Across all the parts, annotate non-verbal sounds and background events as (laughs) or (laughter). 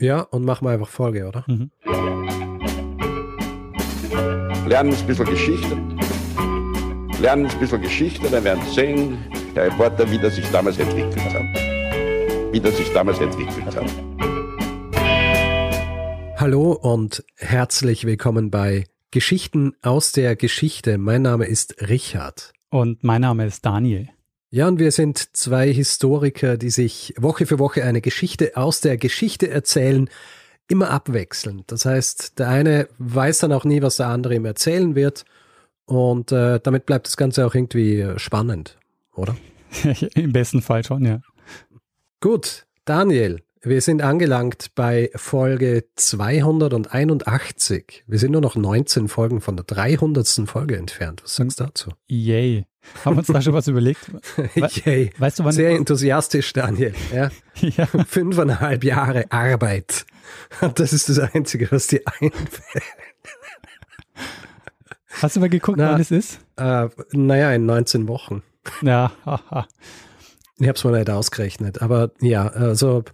Ja, und machen wir einfach Folge, oder? Mhm. Lernen ein bisschen Geschichte. Lernen ein bisschen Geschichte, dann werden Sie sehen, Herr Reporter, wie das sich damals entwickelt hat. Wie das sich damals entwickelt hat. Hallo und herzlich willkommen bei Geschichten aus der Geschichte. Mein Name ist Richard. Und mein Name ist Daniel. Ja, und wir sind zwei Historiker, die sich Woche für Woche eine Geschichte aus der Geschichte erzählen, immer abwechselnd. Das heißt, der eine weiß dann auch nie, was der andere ihm erzählen wird. Und äh, damit bleibt das Ganze auch irgendwie spannend, oder? (laughs) Im besten Fall schon, ja. Gut, Daniel, wir sind angelangt bei Folge 281. Wir sind nur noch 19 Folgen von der 300. Folge entfernt. Was sagst du dazu? Yay. Haben wir uns da schon was überlegt? (laughs) We Yay. Weißt du, wann Sehr enthusiastisch, Daniel. Ja? (laughs) ja. Fünfeinhalb Jahre Arbeit. (laughs) Das ist das Einzige, was dir einfällt. Hast du mal geguckt, Na, wann es ist? Äh, naja, in 19 Wochen. Ja, haha. Ich habe es mal nicht ausgerechnet. Aber ja, also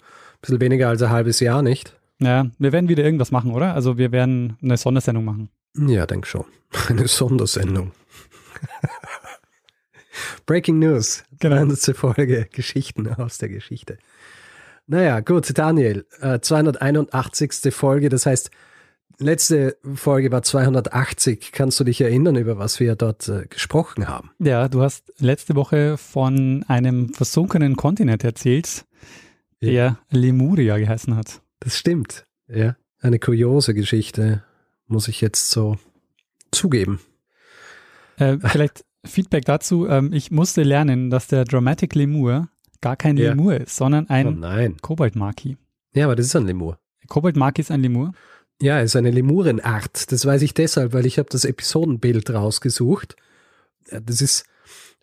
bisschen weniger als ein halbes Jahr, nicht? Ja, wir werden wieder irgendwas machen, oder? Also wir werden eine Sondersendung machen. Ja, denk schon. Eine Sondersendung. Breaking News. Genau. 100. Folge Geschichten aus der Geschichte. Naja, gut, Daniel, äh, 281. Folge, das heißt, letzte Folge war 280. Kannst du dich erinnern, über was wir dort äh, gesprochen haben? Ja, du hast letzte Woche von einem versunkenen Kontinent erzählt, der ja. Lemuria geheißen hat. Das stimmt, ja. Eine kuriose Geschichte, muss ich jetzt so zugeben. Äh, vielleicht Feedback dazu. Ähm, ich musste lernen, dass der Dramatic Lemur gar kein ja. Lemur ist, sondern ein oh Koboldmaki. Ja, aber das ist ein Lemur. Koboldmaki ist ein Lemur? Ja, es ist eine Lemurenart. Das weiß ich deshalb, weil ich habe das Episodenbild rausgesucht. Das ist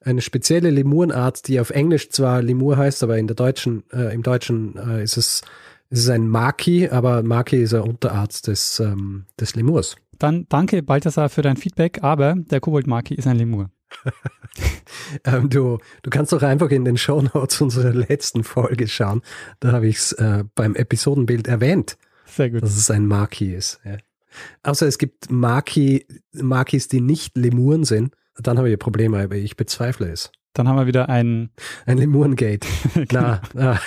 eine spezielle Lemurenart, die auf Englisch zwar Lemur heißt, aber in der deutschen, äh, im Deutschen äh, ist es, ist es ein Maki, aber Maki ist eine Unterart des, ähm, des Lemurs. Dann danke, Balthasar, für dein Feedback, aber der Kobold-Maki ist ein Lemur. (laughs) ähm, du, du kannst doch einfach in den Show Notes unserer letzten Folge schauen. Da habe ich es äh, beim Episodenbild erwähnt, Sehr gut. dass es ein Maki ist. Ja. Außer es gibt Maki, Makis, die nicht Lemuren sind dann habe ich Probleme, aber ich bezweifle es. Dann haben wir wieder ein... Ein Lemurengate. (laughs) na, na.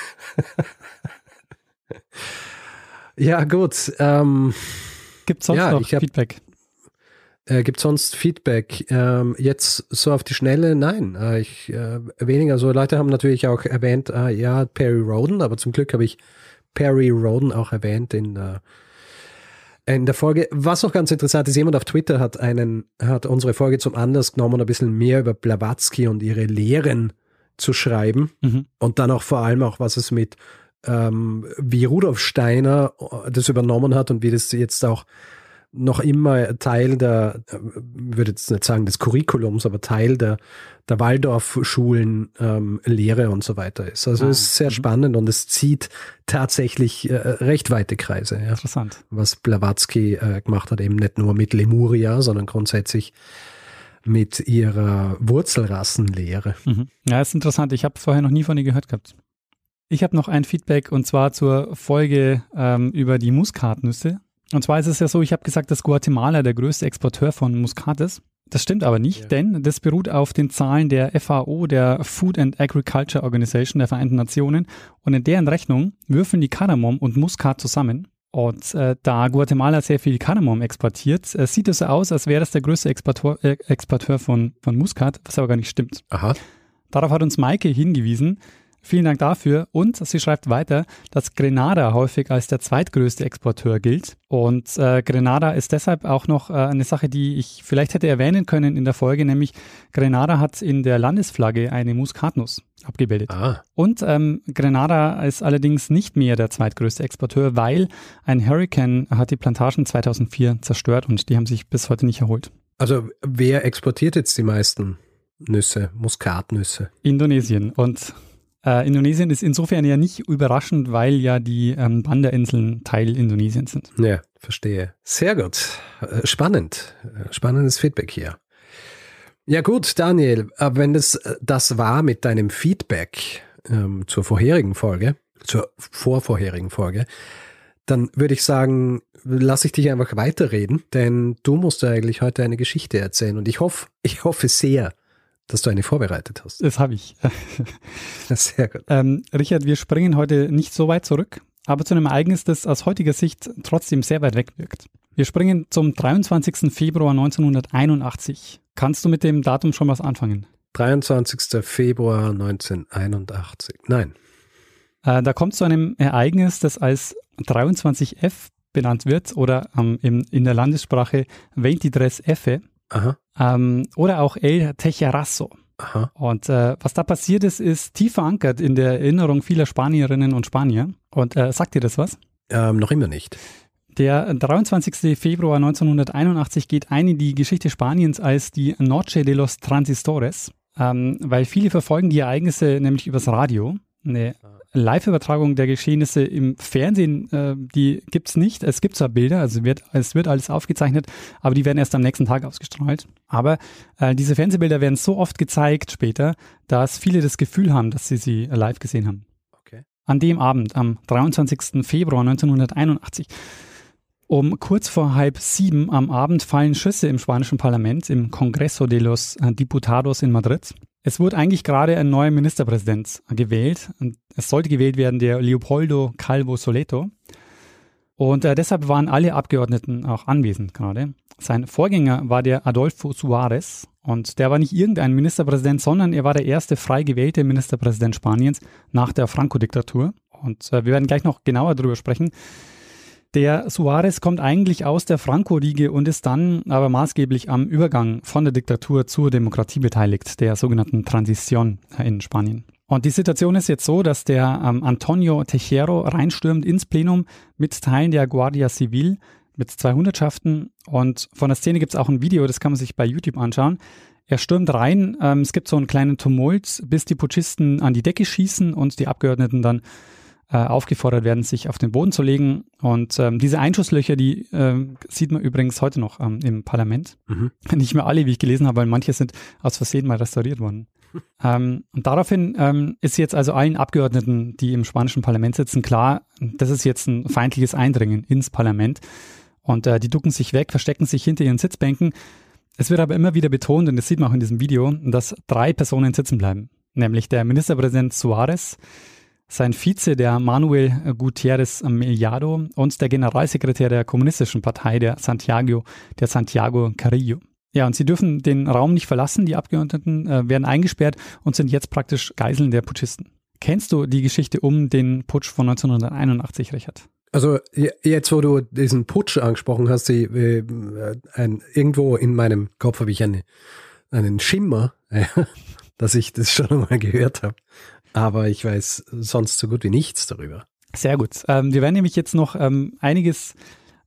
ja, gut. Ähm, Gibt sonst ja, noch Feedback? Äh, Gibt sonst Feedback? Ähm, jetzt so auf die Schnelle? Nein, äh, ich, äh, weniger. So Leute haben natürlich auch erwähnt, äh, ja, Perry Roden, aber zum Glück habe ich Perry Roden auch erwähnt in der in der Folge. Was auch ganz interessant ist, jemand auf Twitter hat einen, hat unsere Folge zum Anlass genommen, ein bisschen mehr über Blavatsky und ihre Lehren zu schreiben. Mhm. Und dann auch vor allem auch, was es mit, ähm, wie Rudolf Steiner das übernommen hat und wie das jetzt auch noch immer Teil der, würde jetzt nicht sagen des Curriculums, aber Teil der, der Waldorfschulen ähm, Lehre und so weiter ist. Also ah, es ist sehr mhm. spannend und es zieht tatsächlich äh, recht weite Kreise. Ja. Interessant. Was Blavatsky äh, gemacht hat, eben nicht nur mit Lemuria, sondern grundsätzlich mit ihrer Wurzelrassenlehre. Mhm. Ja, ist interessant. Ich habe vorher noch nie von ihr gehört gehabt. Ich habe noch ein Feedback und zwar zur Folge ähm, über die Muskatnüsse. Und zwar ist es ja so, ich habe gesagt, dass Guatemala der größte Exporteur von Muskat ist. Das stimmt aber nicht, ja. denn das beruht auf den Zahlen der FAO, der Food and Agriculture Organization der Vereinten Nationen. Und in deren Rechnung würfeln die Kardamom und Muskat zusammen. Und äh, da Guatemala sehr viel Kardamom exportiert, äh, sieht es so aus, als wäre es der größte Exporteur, äh, Exporteur von, von Muskat, was aber gar nicht stimmt. Aha. Darauf hat uns Maike hingewiesen, Vielen Dank dafür. Und sie schreibt weiter, dass Grenada häufig als der zweitgrößte Exporteur gilt. Und äh, Grenada ist deshalb auch noch äh, eine Sache, die ich vielleicht hätte erwähnen können in der Folge, nämlich Grenada hat in der Landesflagge eine Muskatnuss abgebildet. Ah. Und ähm, Grenada ist allerdings nicht mehr der zweitgrößte Exporteur, weil ein Hurricane hat die Plantagen 2004 zerstört und die haben sich bis heute nicht erholt. Also wer exportiert jetzt die meisten Nüsse, Muskatnüsse? Indonesien. Und äh, Indonesien ist insofern ja nicht überraschend, weil ja die ähm, Banda-Inseln Teil Indonesiens sind. Ja, verstehe. Sehr gut. Äh, spannend. Äh, spannendes Feedback hier. Ja gut, Daniel, wenn das das war mit deinem Feedback ähm, zur vorherigen Folge, zur vorvorherigen Folge, dann würde ich sagen, lasse ich dich einfach weiterreden, denn du musst ja eigentlich heute eine Geschichte erzählen und ich hoffe, ich hoffe sehr, dass du eine vorbereitet hast. Das habe ich. (laughs) Sehr gut. Ähm, Richard, wir springen heute nicht so weit zurück, aber zu einem Ereignis, das aus heutiger Sicht trotzdem sehr weit weg wirkt. Wir springen zum 23. Februar 1981. Kannst du mit dem Datum schon was anfangen? 23. Februar 1981. Nein. Äh, da kommt zu einem Ereignis, das als 23F benannt wird oder ähm, in, in der Landessprache 23 F Aha. Ähm, oder auch El Tejerazo. Aha. Und äh, was da passiert ist, ist tief verankert in der Erinnerung vieler Spanierinnen und Spanier. Und äh, sagt dir das was? Ähm, noch immer nicht. Der 23. Februar 1981 geht ein in die Geschichte Spaniens als die Noche de los Transistores, ähm, weil viele verfolgen die Ereignisse nämlich übers Radio. Eine Live-Übertragung der Geschehnisse im Fernsehen, äh, die gibt's nicht. Es gibt zwar Bilder, also wird, es wird alles aufgezeichnet, aber die werden erst am nächsten Tag ausgestrahlt. Aber äh, diese Fernsehbilder werden so oft gezeigt später, dass viele das Gefühl haben, dass sie sie live gesehen haben. Okay. An dem Abend, am 23. Februar 1981, um kurz vor halb sieben am Abend fallen Schüsse im spanischen Parlament, im Congreso de los Diputados in Madrid. Es wurde eigentlich gerade ein neuer Ministerpräsident gewählt. Und es sollte gewählt werden der Leopoldo Calvo Soleto. Und äh, deshalb waren alle Abgeordneten auch anwesend gerade. Sein Vorgänger war der Adolfo Suarez. Und der war nicht irgendein Ministerpräsident, sondern er war der erste frei gewählte Ministerpräsident Spaniens nach der Franco-Diktatur. Und äh, wir werden gleich noch genauer darüber sprechen. Der Suarez kommt eigentlich aus der Franco-Riege und ist dann aber maßgeblich am Übergang von der Diktatur zur Demokratie beteiligt, der sogenannten Transition in Spanien. Und die Situation ist jetzt so, dass der ähm, Antonio Tejero reinstürmt ins Plenum mit Teilen der Guardia Civil, mit zwei Hundertschaften. Und von der Szene gibt es auch ein Video, das kann man sich bei YouTube anschauen. Er stürmt rein, ähm, es gibt so einen kleinen Tumult, bis die Putschisten an die Decke schießen und die Abgeordneten dann äh, aufgefordert werden, sich auf den Boden zu legen. Und ähm, diese Einschusslöcher, die äh, sieht man übrigens heute noch ähm, im Parlament. Mhm. (laughs) Nicht mehr alle, wie ich gelesen habe, weil manche sind aus Versehen mal restauriert worden. (laughs) ähm, und daraufhin ähm, ist jetzt also allen Abgeordneten, die im spanischen Parlament sitzen, klar, das ist jetzt ein feindliches Eindringen ins Parlament. Und äh, die ducken sich weg, verstecken sich hinter ihren Sitzbänken. Es wird aber immer wieder betont, und das sieht man auch in diesem Video, dass drei Personen sitzen bleiben. Nämlich der Ministerpräsident Suarez, sein Vize, der Manuel Gutierrez Mellado und der Generalsekretär der Kommunistischen Partei, der Santiago, der Santiago Carrillo. Ja, und sie dürfen den Raum nicht verlassen. Die Abgeordneten äh, werden eingesperrt und sind jetzt praktisch Geiseln der Putschisten. Kennst du die Geschichte um den Putsch von 1981, Richard? Also jetzt, wo du diesen Putsch angesprochen hast, die, äh, ein, irgendwo in meinem Kopf habe ich eine, einen Schimmer, (laughs) dass ich das schon mal gehört habe aber ich weiß sonst so gut wie nichts darüber. Sehr gut. Ähm, wir werden nämlich jetzt noch ähm, einiges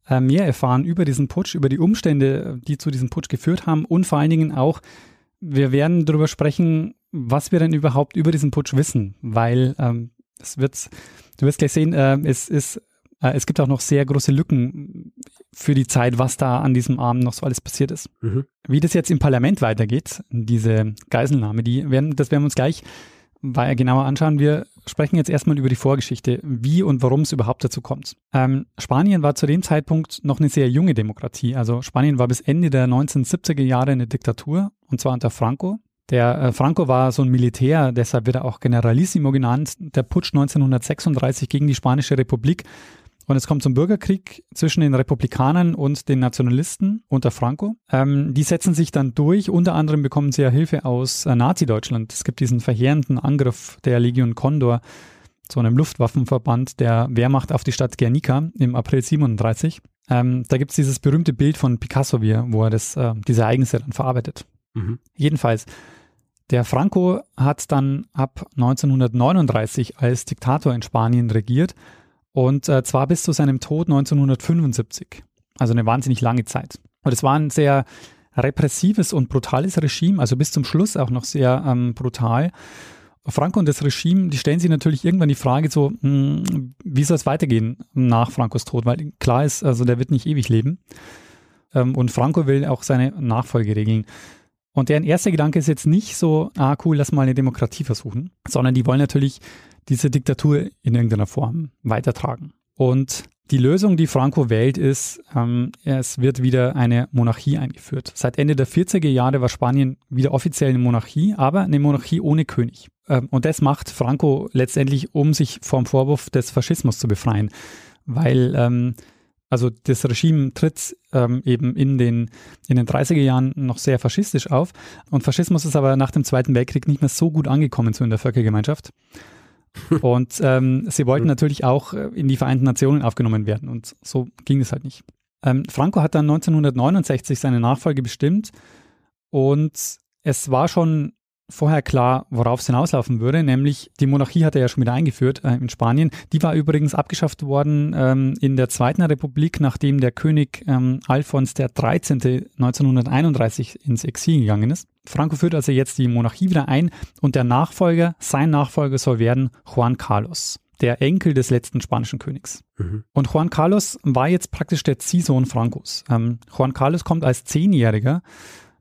äh, mehr erfahren über diesen Putsch, über die Umstände, die zu diesem Putsch geführt haben und vor allen Dingen auch, wir werden darüber sprechen, was wir denn überhaupt über diesen Putsch wissen, weil ähm, es wird, du wirst gleich sehen, äh, es ist äh, es gibt auch noch sehr große Lücken für die Zeit, was da an diesem Abend noch so alles passiert ist. Mhm. Wie das jetzt im Parlament weitergeht, diese Geiselnahme, die werden, das werden wir uns gleich genauer anschauen. Wir sprechen jetzt erstmal über die Vorgeschichte, wie und warum es überhaupt dazu kommt. Ähm, Spanien war zu dem Zeitpunkt noch eine sehr junge Demokratie. Also Spanien war bis Ende der 1970er Jahre eine Diktatur, und zwar unter Franco. Der äh, Franco war so ein Militär, deshalb wird er auch Generalissimo genannt. Der Putsch 1936 gegen die Spanische Republik und es kommt zum Bürgerkrieg zwischen den Republikanern und den Nationalisten unter Franco. Ähm, die setzen sich dann durch. Unter anderem bekommen sie ja Hilfe aus äh, Nazi-Deutschland. Es gibt diesen verheerenden Angriff der Legion Condor, so einem Luftwaffenverband der Wehrmacht auf die Stadt Guernica im April 37. Ähm, da gibt es dieses berühmte Bild von Picasso, wo er das, äh, diese Ereignisse dann verarbeitet. Mhm. Jedenfalls, der Franco hat dann ab 1939 als Diktator in Spanien regiert und äh, zwar bis zu seinem Tod 1975. Also eine wahnsinnig lange Zeit. Und es war ein sehr repressives und brutales Regime, also bis zum Schluss auch noch sehr ähm, brutal. Franco und das Regime, die stellen sich natürlich irgendwann die Frage so, mh, hm, wie soll es weitergehen nach Francos Tod? Weil klar ist, also der wird nicht ewig leben. Ähm, und Franco will auch seine Nachfolge regeln. Und deren erster Gedanke ist jetzt nicht so, ah cool, lass mal eine Demokratie versuchen, sondern die wollen natürlich diese Diktatur in irgendeiner Form weitertragen. Und Die Lösung, die Franco wählt, ist, ähm, es wird wieder eine Monarchie eingeführt. Seit Ende der 40er Jahre war Spanien wieder offiziell eine Monarchie, aber eine Monarchie ohne König. Ähm, und das macht Franco letztendlich, um sich vom Vorwurf des Faschismus zu befreien. Weil ähm, also das Regime tritt ähm, eben in den, in den 30er Jahren noch sehr faschistisch auf. Und Faschismus ist aber nach dem Zweiten Weltkrieg nicht mehr so gut angekommen so in der Völkergemeinschaft. (laughs) Und ähm, sie wollten natürlich auch äh, in die Vereinten Nationen aufgenommen werden. Und so ging es halt nicht. Ähm, Franco hat dann 1969 seine Nachfolge bestimmt. Und es war schon vorher klar, worauf es hinauslaufen würde, nämlich die Monarchie hat er ja schon wieder eingeführt äh, in Spanien. Die war übrigens abgeschafft worden ähm, in der Zweiten Republik, nachdem der König ähm, Alfons XIII. 1931 ins Exil gegangen ist. Franco führt also jetzt die Monarchie wieder ein und der Nachfolger, sein Nachfolger soll werden Juan Carlos der Enkel des letzten spanischen Königs. Mhm. Und Juan Carlos war jetzt praktisch der Ziehsohn Francos. Ähm, Juan Carlos kommt als Zehnjähriger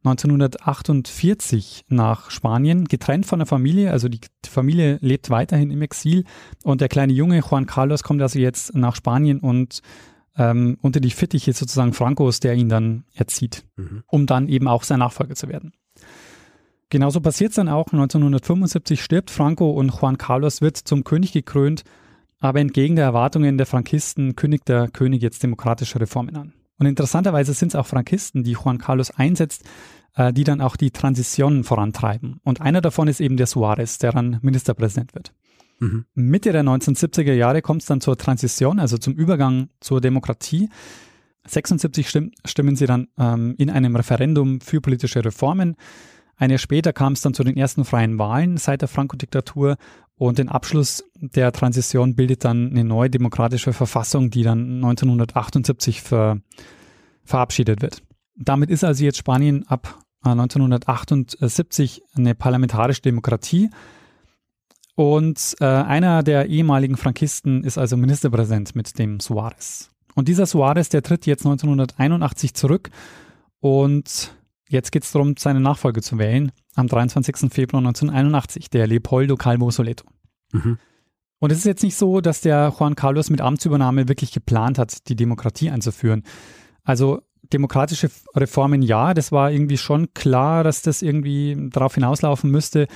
1948 nach Spanien, getrennt von der Familie. Also die Familie lebt weiterhin im Exil und der kleine Junge Juan Carlos kommt also jetzt nach Spanien und ähm, unter die Fittiche sozusagen Francos, der ihn dann erzieht, mhm. um dann eben auch sein Nachfolger zu werden. Genauso passiert es dann auch. 1975 stirbt Franco und Juan Carlos wird zum König gekrönt, aber entgegen der Erwartungen der Frankisten kündigt der König jetzt demokratische Reformen an. Und interessanterweise sind es auch Frankisten, die Juan Carlos einsetzt, äh, die dann auch die Transition vorantreiben. Und einer davon ist eben der Suarez, der dann Ministerpräsident wird. Mhm. Mitte der 1970er Jahre kommt es dann zur Transition, also zum Übergang zur Demokratie. 76 stimm, stimmen sie dann ähm, in einem Referendum für politische Reformen. Ein Jahr später kam es dann zu den ersten freien Wahlen seit der Franco-Diktatur und den Abschluss der Transition bildet dann eine neue demokratische Verfassung, die dann 1978 ver, verabschiedet wird. Damit ist also jetzt Spanien ab 1978 äh, eine parlamentarische Demokratie. Und äh, einer der ehemaligen Frankisten ist also Ministerpräsident mit dem Suarez. Und dieser Suarez, der tritt jetzt 1981 zurück und jetzt geht es darum, seine Nachfolge zu wählen am 23. Februar 1981, der Leopoldo Calvo Soleto. Mhm. Und es ist jetzt nicht so, dass der Juan Carlos mit Amtsübernahme wirklich geplant hat, die Demokratie einzuführen. Also demokratische Reformen ja, das war irgendwie schon klar, dass das irgendwie darauf hinauslaufen müsste,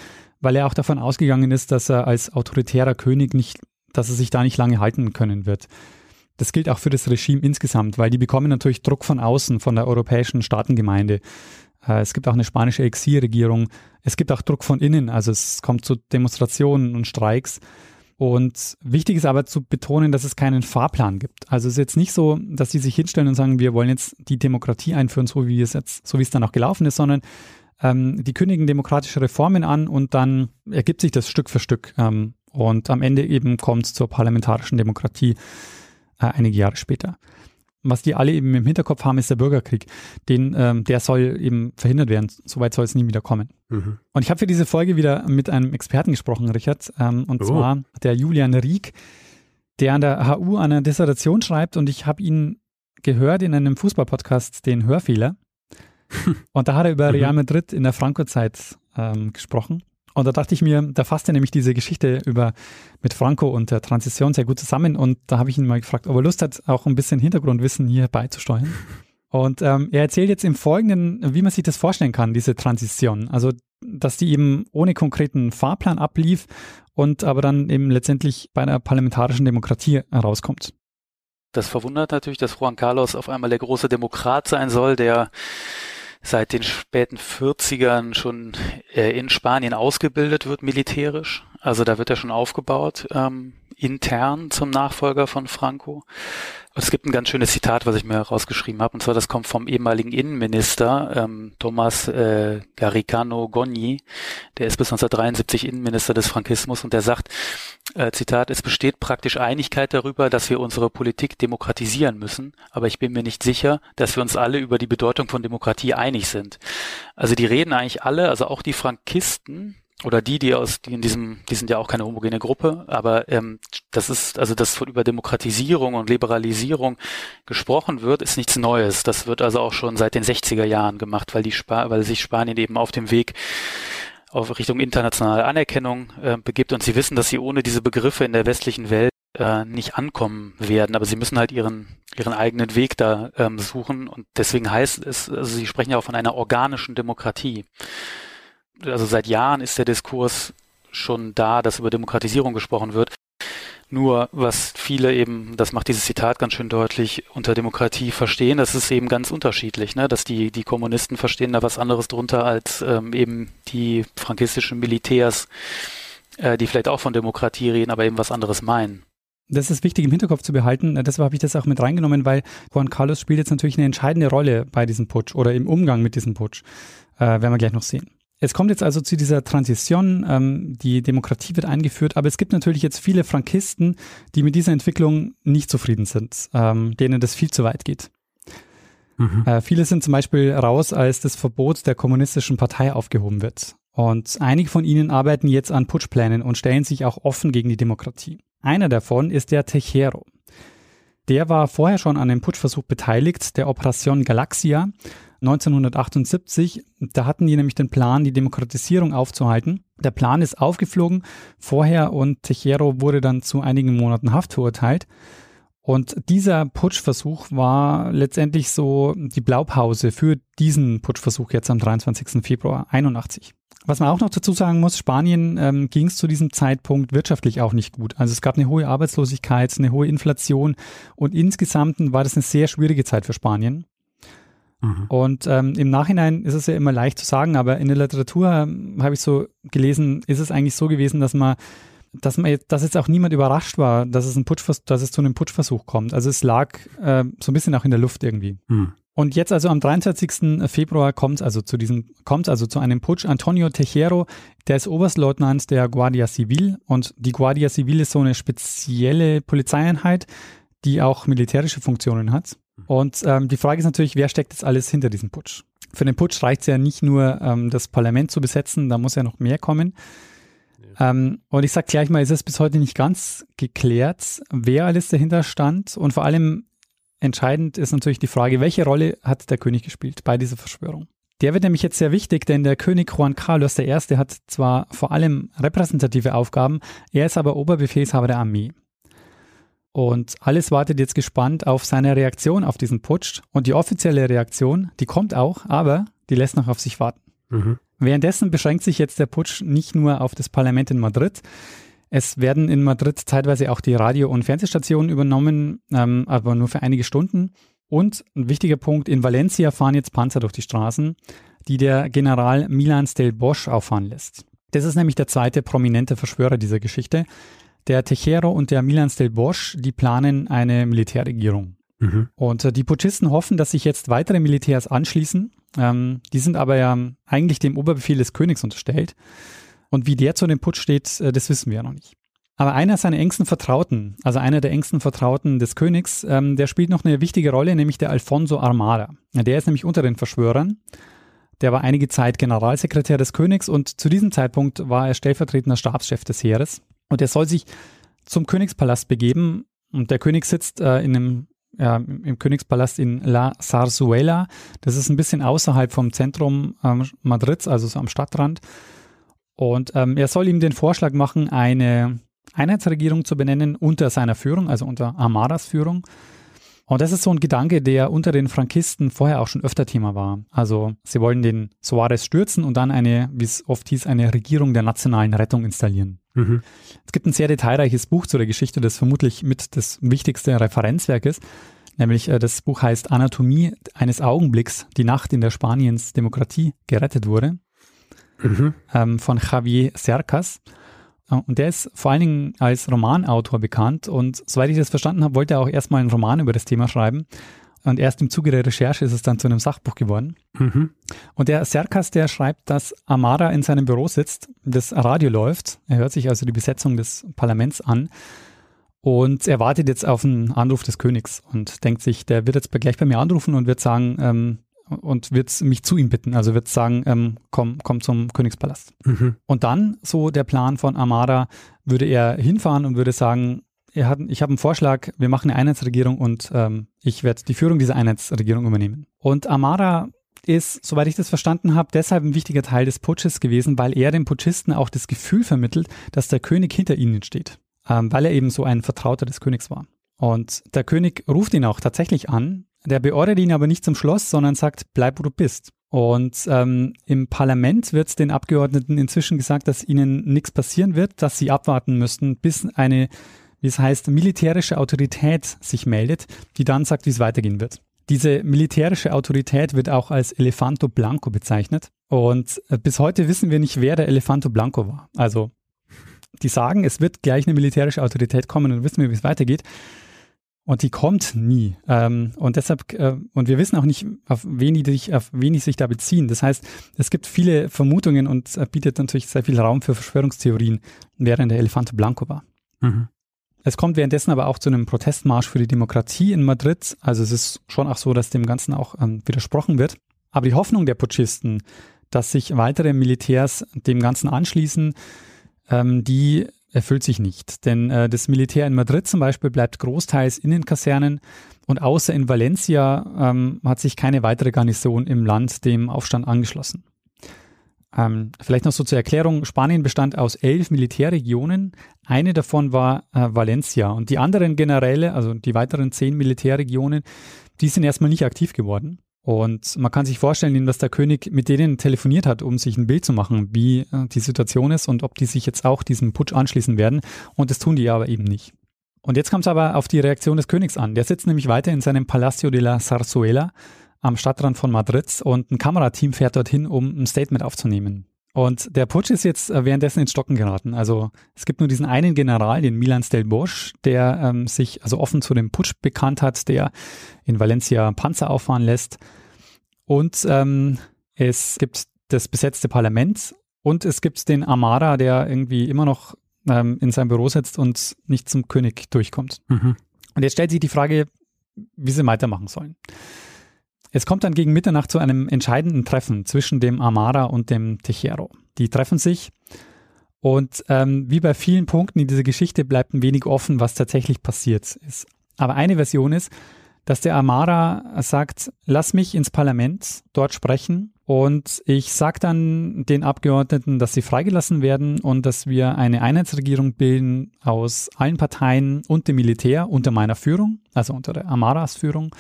weil er auch davon ausgegangen ist, dass er als autoritärer König nicht, dass er sich da nicht lange halten können wird. Das gilt auch für das Regime insgesamt, weil die bekommen natürlich Druck von außen, von der europäischen Staatengemeinde. Äh, es gibt auch eine spanische Exilregierung. Es gibt auch Druck von innen, also es kommt zu Demonstrationen und Streiks. Und wichtig ist aber zu betonen, dass es keinen Fahrplan gibt. Also es ist jetzt nicht so, dass die sich hinstellen und sagen, wir wollen jetzt die Demokratie einführen, so wie es jetzt, so wie es dann auch gelaufen ist, sondern ähm, die kündigen demokratische Reformen an und dann ergibt sich das Stück für Stück. Ähm, und am Ende eben kommt es zur parlamentarischen Demokratie äh, einige Jahre später was die alle eben im Hinterkopf haben, ist der Bürgerkrieg. Den, ähm, der soll eben verhindert werden. Soweit soll es nie wieder kommen. Mhm. Und ich habe für diese Folge wieder mit einem Experten gesprochen, Richard, ähm, und oh. zwar der Julian Rieck, der an der HU eine Dissertation schreibt und ich habe ihn gehört in einem Fußballpodcast, den Hörfehler. (laughs) und da hat er über mhm. Real Madrid in der Franco-Zeit ähm, gesprochen. Und da dachte ich mir, da fasste nämlich diese Geschichte über mit Franco und der Transition sehr gut zusammen. Und da habe ich ihn mal gefragt, ob er Lust hat, auch ein bisschen Hintergrundwissen hier beizusteuern. (laughs) Und ähm, er erzählt jetzt im Folgenden, wie man sich das vorstellen kann, diese Transition. Also, dass die eben ohne konkreten Fahrplan ablief und aber dann eben letztendlich bei einer parlamentarischen Demokratie herauskommt. Das verwundert natürlich, dass Juan Carlos auf einmal der große Demokrat sein soll, der seit den späten 40ern schon äh, in Spanien ausgebildet wird militärisch. Also da wird er schon aufgebaut, ähm, intern zum Nachfolger von Franco. Es gibt ein ganz schönes Zitat, was ich mir rausgeschrieben habe, und zwar das kommt vom ehemaligen Innenminister ähm, Thomas äh, Garicano Gogni, der ist bis 1973 Innenminister des Frankismus und der sagt, äh, Zitat, es besteht praktisch Einigkeit darüber, dass wir unsere Politik demokratisieren müssen, aber ich bin mir nicht sicher, dass wir uns alle über die Bedeutung von Demokratie einig sind. Also die reden eigentlich alle, also auch die Frankisten, oder die, die aus, die in diesem, die sind ja auch keine homogene Gruppe, aber ähm, das ist, also dass von über Demokratisierung und Liberalisierung gesprochen wird, ist nichts Neues. Das wird also auch schon seit den 60er Jahren gemacht, weil die Spa weil sich Spanien eben auf dem Weg auf Richtung internationale Anerkennung äh, begibt und sie wissen, dass sie ohne diese Begriffe in der westlichen Welt äh, nicht ankommen werden. Aber sie müssen halt ihren, ihren eigenen Weg da ähm, suchen. Und deswegen heißt es, also sie sprechen ja auch von einer organischen Demokratie. Also seit Jahren ist der Diskurs schon da, dass über Demokratisierung gesprochen wird. Nur was viele eben, das macht dieses Zitat ganz schön deutlich, unter Demokratie verstehen, das ist eben ganz unterschiedlich, ne? dass die, die Kommunisten verstehen da was anderes drunter als ähm, eben die frankistischen Militärs, äh, die vielleicht auch von Demokratie reden, aber eben was anderes meinen. Das ist wichtig im Hinterkopf zu behalten. Deshalb habe ich das auch mit reingenommen, weil Juan Carlos spielt jetzt natürlich eine entscheidende Rolle bei diesem Putsch oder im Umgang mit diesem Putsch. Äh, werden wir gleich noch sehen. Es kommt jetzt also zu dieser Transition, ähm, die Demokratie wird eingeführt, aber es gibt natürlich jetzt viele Frankisten, die mit dieser Entwicklung nicht zufrieden sind, ähm, denen das viel zu weit geht. Mhm. Äh, viele sind zum Beispiel raus, als das Verbot der kommunistischen Partei aufgehoben wird. Und einige von ihnen arbeiten jetzt an Putschplänen und stellen sich auch offen gegen die Demokratie. Einer davon ist der Tejero. Der war vorher schon an dem Putschversuch beteiligt, der Operation Galaxia, 1978. Da hatten die nämlich den Plan, die Demokratisierung aufzuhalten. Der Plan ist aufgeflogen vorher und Tejero wurde dann zu einigen Monaten Haft verurteilt. Und dieser Putschversuch war letztendlich so die Blaupause für diesen Putschversuch jetzt am 23. Februar 81. Was man auch noch dazu sagen muss, Spanien ähm, ging es zu diesem Zeitpunkt wirtschaftlich auch nicht gut. Also es gab eine hohe Arbeitslosigkeit, eine hohe Inflation und insgesamt war das eine sehr schwierige Zeit für Spanien. Mhm. Und ähm, im Nachhinein ist es ja immer leicht zu sagen, aber in der Literatur ähm, habe ich so gelesen, ist es eigentlich so gewesen, dass man dass man jetzt, dass jetzt auch niemand überrascht war, dass es ein Putschvers dass es zu einem Putschversuch kommt. Also es lag äh, so ein bisschen auch in der Luft irgendwie. Mhm. Und jetzt also am 23. Februar kommt also zu diesem, kommt also zu einem Putsch. Antonio Tejero, der ist Oberstleutnant der Guardia Civil und die Guardia Civil ist so eine spezielle Polizeieinheit, die auch militärische Funktionen hat. Und ähm, die Frage ist natürlich, wer steckt jetzt alles hinter diesem Putsch? Für den Putsch reicht es ja nicht nur, ähm, das Parlament zu besetzen, da muss ja noch mehr kommen. Ähm, und ich sage gleich mal, ist es bis heute nicht ganz geklärt, wer alles dahinter stand. Und vor allem entscheidend ist natürlich die Frage, welche Rolle hat der König gespielt bei dieser Verschwörung? Der wird nämlich jetzt sehr wichtig, denn der König Juan Carlos I. hat zwar vor allem repräsentative Aufgaben, er ist aber Oberbefehlshaber der Armee. Und alles wartet jetzt gespannt auf seine Reaktion auf diesen Putsch. Und die offizielle Reaktion, die kommt auch, aber die lässt noch auf sich warten. Mhm. Währenddessen beschränkt sich jetzt der Putsch nicht nur auf das Parlament in Madrid. Es werden in Madrid zeitweise auch die Radio- und Fernsehstationen übernommen, ähm, aber nur für einige Stunden. Und ein wichtiger Punkt, in Valencia fahren jetzt Panzer durch die Straßen, die der General Milan Stel Bosch auffahren lässt. Das ist nämlich der zweite prominente Verschwörer dieser Geschichte. Der Tejero und der Milan Stelbosch, die planen eine Militärregierung. Mhm. Und äh, die Putschisten hoffen, dass sich jetzt weitere Militärs anschließen. Ähm, die sind aber ja eigentlich dem Oberbefehl des Königs unterstellt. Und wie der zu dem Putsch steht, äh, das wissen wir ja noch nicht. Aber einer seiner engsten Vertrauten, also einer der engsten Vertrauten des Königs, ähm, der spielt noch eine wichtige Rolle, nämlich der Alfonso Armada. Der ist nämlich unter den Verschwörern. Der war einige Zeit Generalsekretär des Königs und zu diesem Zeitpunkt war er stellvertretender Stabschef des Heeres. Und er soll sich zum Königspalast begeben. Und der König sitzt äh, in einem, ja, im Königspalast in La Zarzuela. Das ist ein bisschen außerhalb vom Zentrum ähm, Madrids, also so am Stadtrand. Und ähm, er soll ihm den Vorschlag machen, eine Einheitsregierung zu benennen unter seiner Führung, also unter Amaras Führung. Und das ist so ein Gedanke, der unter den Frankisten vorher auch schon öfter Thema war. Also sie wollen den Soares stürzen und dann eine, wie es oft hieß, eine Regierung der nationalen Rettung installieren. Mhm. Es gibt ein sehr detailreiches Buch zu der Geschichte, das vermutlich mit das wichtigste Referenzwerk ist. Nämlich äh, das Buch heißt Anatomie eines Augenblicks, die Nacht, in der Spaniens Demokratie gerettet wurde, mhm. ähm, von Javier Cercas. Und der ist vor allen Dingen als Romanautor bekannt und soweit ich das verstanden habe, wollte er auch erstmal einen Roman über das Thema schreiben. Und erst im Zuge der Recherche ist es dann zu einem Sachbuch geworden. Mhm. Und der Serkas, der schreibt, dass Amara in seinem Büro sitzt, das Radio läuft. Er hört sich also die Besetzung des Parlaments an und er wartet jetzt auf einen Anruf des Königs und denkt sich, der wird jetzt gleich bei mir anrufen und wird sagen, ähm, und wird mich zu ihm bitten. Also wird sagen, ähm, komm, komm zum Königspalast. Mhm. Und dann, so der Plan von Amara, würde er hinfahren und würde sagen, er hat, ich habe einen Vorschlag, wir machen eine Einheitsregierung und ähm, ich werde die Führung dieser Einheitsregierung übernehmen. Und Amara ist, soweit ich das verstanden habe, deshalb ein wichtiger Teil des Putsches gewesen, weil er den Putschisten auch das Gefühl vermittelt, dass der König hinter ihnen steht. ähm, weil er eben so ein Vertrauter des Königs war. Und der König ruft ihn auch tatsächlich an, der beordert ihn aber nicht zum Schloss, sondern sagt, bleib wo du bist. Und ähm, im Parlament wird den Abgeordneten inzwischen gesagt, dass ihnen nichts passieren wird, dass sie abwarten müssten, bis eine, wie es heißt, militärische Autorität sich meldet, die dann sagt, wie es weitergehen wird. Diese militärische Autorität wird auch als Elefanto Blanco bezeichnet. Und äh, bis heute wissen wir nicht, wer der Elefanto Blanco war. Also, die sagen, es wird gleich eine militärische Autorität kommen und wissen wir, wie es weitergeht. Und die kommt nie. Ähm, und deshalb, äh, und wir wissen auch nicht, auf wen, die sich, auf wen die sich da beziehen. Das heißt, es gibt viele Vermutungen und äh, bietet natürlich sehr viel Raum für Verschwörungstheorien, während der Elefante Blanco war. Mhm. Es kommt währenddessen aber auch zu einem Protestmarsch für die Demokratie in Madrid. Also es ist schon auch so, dass dem Ganzen auch ähm, widersprochen wird. Aber die Hoffnung der Putschisten, dass sich weitere Militärs dem Ganzen anschließen, ähm, die erfüllt sich nicht. Denn äh, das Militär in Madrid zum Beispiel bleibt großteils in den Kasernen und außer in Valencia ähm, hat sich keine weitere Garnison im Land dem Aufstand angeschlossen. Ähm, vielleicht noch so zur Erklärung. Spanien bestand aus elf Militärregionen. Eine davon war äh, Valencia. Und die anderen Generäle, also die weiteren zehn Militärregionen, die sind erstmal nicht aktiv geworden. Und man kann sich vorstellen, dass der König mit denen telefoniert hat, um sich ein Bild zu machen, wie äh, die Situation ist und ob die sich jetzt auch diesem Putsch anschließen werden. Und das tun die aber eben nicht. Und jetzt kommt es aber auf die Reaktion des Königs an. Der sitzt nämlich weiter in seinem Palacio de la Zarzuela am Stadtrand von Madrid und ein Kamerateam fährt dorthin, um ein Statement aufzunehmen. Und der Putsch ist jetzt äh, währenddessen ins Stocken geraten. Also es gibt nur diesen einen General, den Milan Stel Bosch, der ähm, sich also offen zu dem Putsch bekannt hat, der in Valencia Panzer auffahren lässt. Und ähm, es gibt das besetzte Parlament und es gibt den Amara, der irgendwie immer noch ähm, in seinem Büro sitzt und nicht zum König durchkommt. Mhm. Und jetzt stellt sich die Frage, wie sie weitermachen sollen. Es kommt dann gegen Mitternacht zu einem entscheidenden Treffen zwischen dem Amara und dem Tejero. Die treffen sich und ähm, wie bei vielen Punkten in dieser Geschichte bleibt ein wenig offen, was tatsächlich passiert ist. Aber eine Version ist, dass der Amara sagt, lass mich ins Parlament dort sprechen und ich sage dann den Abgeordneten, dass sie freigelassen werden und dass wir eine Einheitsregierung bilden aus allen Parteien und dem Militär unter meiner Führung, also unter der Amaras Führung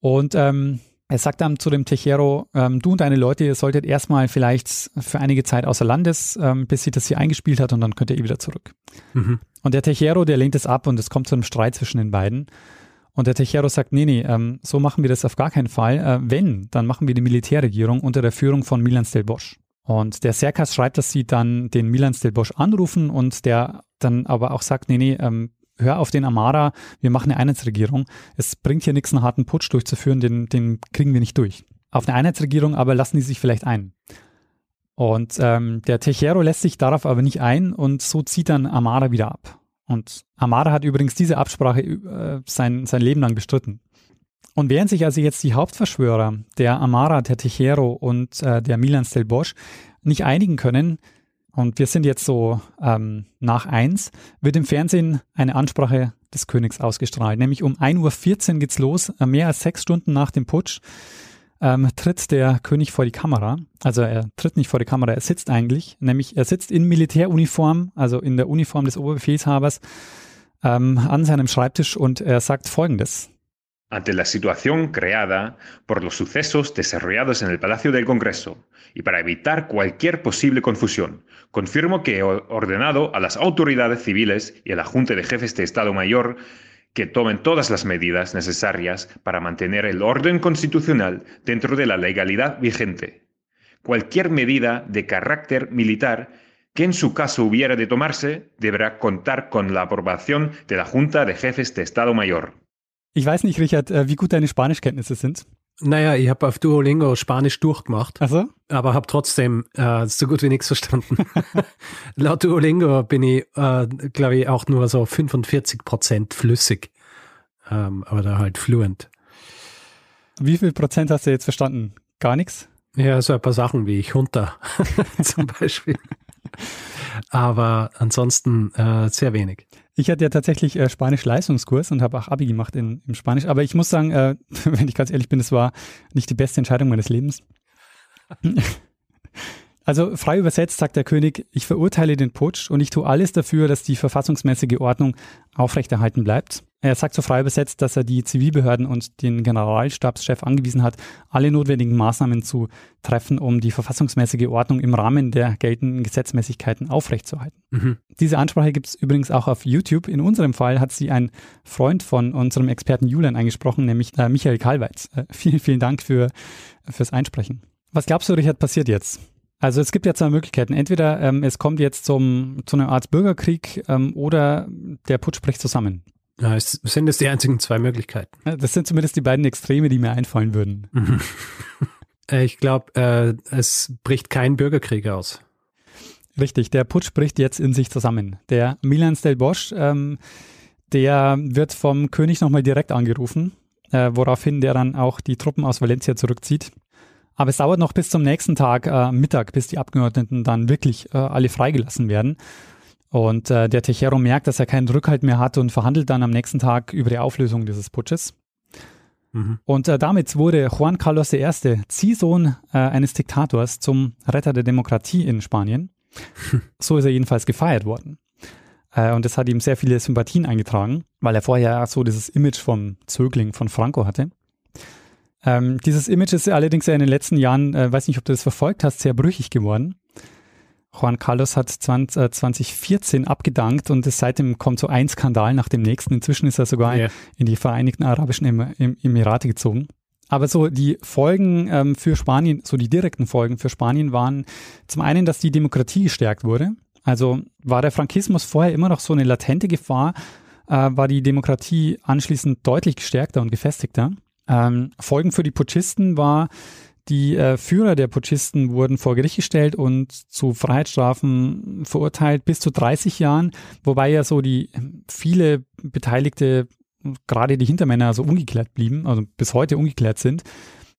und ähm, er sagt dann zu dem Tejero, ähm, du und deine Leute, ihr solltet erstmal vielleicht für einige Zeit außer Landes, ähm, bis sie das hier eingespielt hat und dann könnt ihr eh wieder zurück. Mhm. Und der Tejero, der lehnt es ab und es kommt zu einem Streit zwischen den beiden. Und der Tejero sagt, nee, nee, ähm, so machen wir das auf gar keinen Fall. Äh, wenn, dann machen wir die Militärregierung unter der Führung von Milan Stel Bosch. Und der Serkas schreibt, dass sie dann den Milan Stel Bosch anrufen und der dann aber auch sagt, nee, nee, ähm, hör auf den Amara, wir machen eine Einheitsregierung. Es bringt hier nichts, einen harten Putsch durchzuführen, den, den kriegen wir nicht durch. Auf eine Einheitsregierung aber lassen die sich vielleicht ein. Und ähm, der Tejero lässt sich darauf aber nicht ein und so zieht dann Amara wieder ab. Und Amara hat übrigens diese Absprache äh, sein, sein Leben lang bestritten. Und während sich also jetzt die Hauptverschwörer, der Amara, der Tejero und äh, der Milan Stel Bosch, nicht einigen können, und wir sind jetzt so ähm, nach eins, wird im Fernsehen eine Ansprache des Königs ausgestrahlt. Nämlich um 1.14 Uhr geht's los, äh, mehr als sechs Stunden nach dem Putsch. Ähm, tritt der König vor die Kamera. Also er tritt nicht vor die Kamera, er sitzt eigentlich, nämlich er sitzt in Militäruniform, also in der Uniform des Oberbefehlshabers, ähm, an seinem Schreibtisch und er sagt Folgendes. Ante la situación creada por los sucesos desarrollados en el Palacio del Congreso y para evitar cualquier posible confusión, confirmo que he ordenado a las autoridades civiles y a la Junta de Jefes de Estado Mayor que tomen todas las medidas necesarias para mantener el orden constitucional dentro de la legalidad vigente. Cualquier medida de carácter militar que en su caso hubiera de tomarse deberá contar con la aprobación de la Junta de Jefes de Estado Mayor. Ich weiß nicht, Richard, äh, wie gut deine Spanischkenntnisse sind. Naja, ich habe auf Duolingo Spanisch durchgemacht, also? aber habe trotzdem äh, so gut wie nichts verstanden. (laughs) Laut Duolingo bin ich, äh, glaube ich, auch nur so 45 Prozent flüssig, ähm, aber da halt fluent. Wie viel Prozent hast du jetzt verstanden? Gar nichts? Ja, so ein paar Sachen wie ich runter (laughs) zum Beispiel. (laughs) aber ansonsten äh, sehr wenig. Ich hatte ja tatsächlich äh, Spanisch-Leistungskurs und habe auch Abi gemacht in, im Spanisch. Aber ich muss sagen, äh, (laughs) wenn ich ganz ehrlich bin, es war nicht die beste Entscheidung meines Lebens. (laughs) Also frei übersetzt sagt der König, ich verurteile den Putsch und ich tue alles dafür, dass die verfassungsmäßige Ordnung aufrechterhalten bleibt. Er sagt so frei übersetzt, dass er die Zivilbehörden und den Generalstabschef angewiesen hat, alle notwendigen Maßnahmen zu treffen, um die verfassungsmäßige Ordnung im Rahmen der geltenden Gesetzmäßigkeiten aufrechtzuerhalten. Mhm. Diese Ansprache gibt es übrigens auch auf YouTube. In unserem Fall hat sie ein Freund von unserem Experten Julian eingesprochen, nämlich äh, Michael Kalweitz. Äh, vielen, vielen Dank für, fürs Einsprechen. Was glaubst du, Richard, passiert jetzt? Also es gibt ja zwei Möglichkeiten. Entweder ähm, es kommt jetzt zum, zu einer Art Bürgerkrieg ähm, oder der Putsch bricht zusammen. Ja, es sind es die einzigen zwei Möglichkeiten. Das sind zumindest die beiden Extreme, die mir einfallen würden. (laughs) Äh, ich glaube, äh, es bricht kein Bürgerkrieg aus. Richtig, der Putsch bricht jetzt in sich zusammen. Der Milan Stelbosch, ähm, der wird vom König nochmal direkt angerufen, äh, woraufhin der dann auch die Truppen aus Valencia zurückzieht. Aber es dauert noch bis zum nächsten Tag, äh, Mittag, bis die Abgeordneten dann wirklich äh, alle freigelassen werden. Und äh, der Tejero merkt, dass er keinen Rückhalt mehr hat und verhandelt dann am nächsten Tag über die Auflösung dieses Putsches. Mhm. Und äh, damit wurde Juan Carlos I., Ziehsohn äh, eines Diktators, zum Retter der Demokratie in Spanien. (laughs) so ist er jedenfalls gefeiert worden. Äh, und das hat ihm sehr viele Sympathien eingetragen, weil er vorher so dieses Image vom Zögling von Franco hatte. Ähm, dieses Image ist allerdings ja in den letzten Jahren, äh, weiß nicht, ob du das verfolgt hast, sehr brüchig geworden. Juan Carlos hat 20, äh, 2014 abgedankt und es seitdem kommt so ein Skandal nach dem nächsten. Inzwischen ist er sogar yeah. in die Vereinigten Arabischen Emirate gezogen. Aber so die Folgen ähm, für Spanien, so die direkten Folgen für Spanien waren zum einen, dass die Demokratie gestärkt wurde. Also war der Frankismus vorher immer noch so eine latente Gefahr, äh, war die Demokratie anschließend deutlich gestärkter und gefestigter. Ähm, Folgen für die Putschisten war, die äh, Führer der Putschisten wurden vor Gericht gestellt und zu Freiheitsstrafen verurteilt bis zu 30 Jahren, wobei ja so die viele Beteiligte, gerade die Hintermänner, so ungeklärt blieben, also bis heute ungeklärt sind.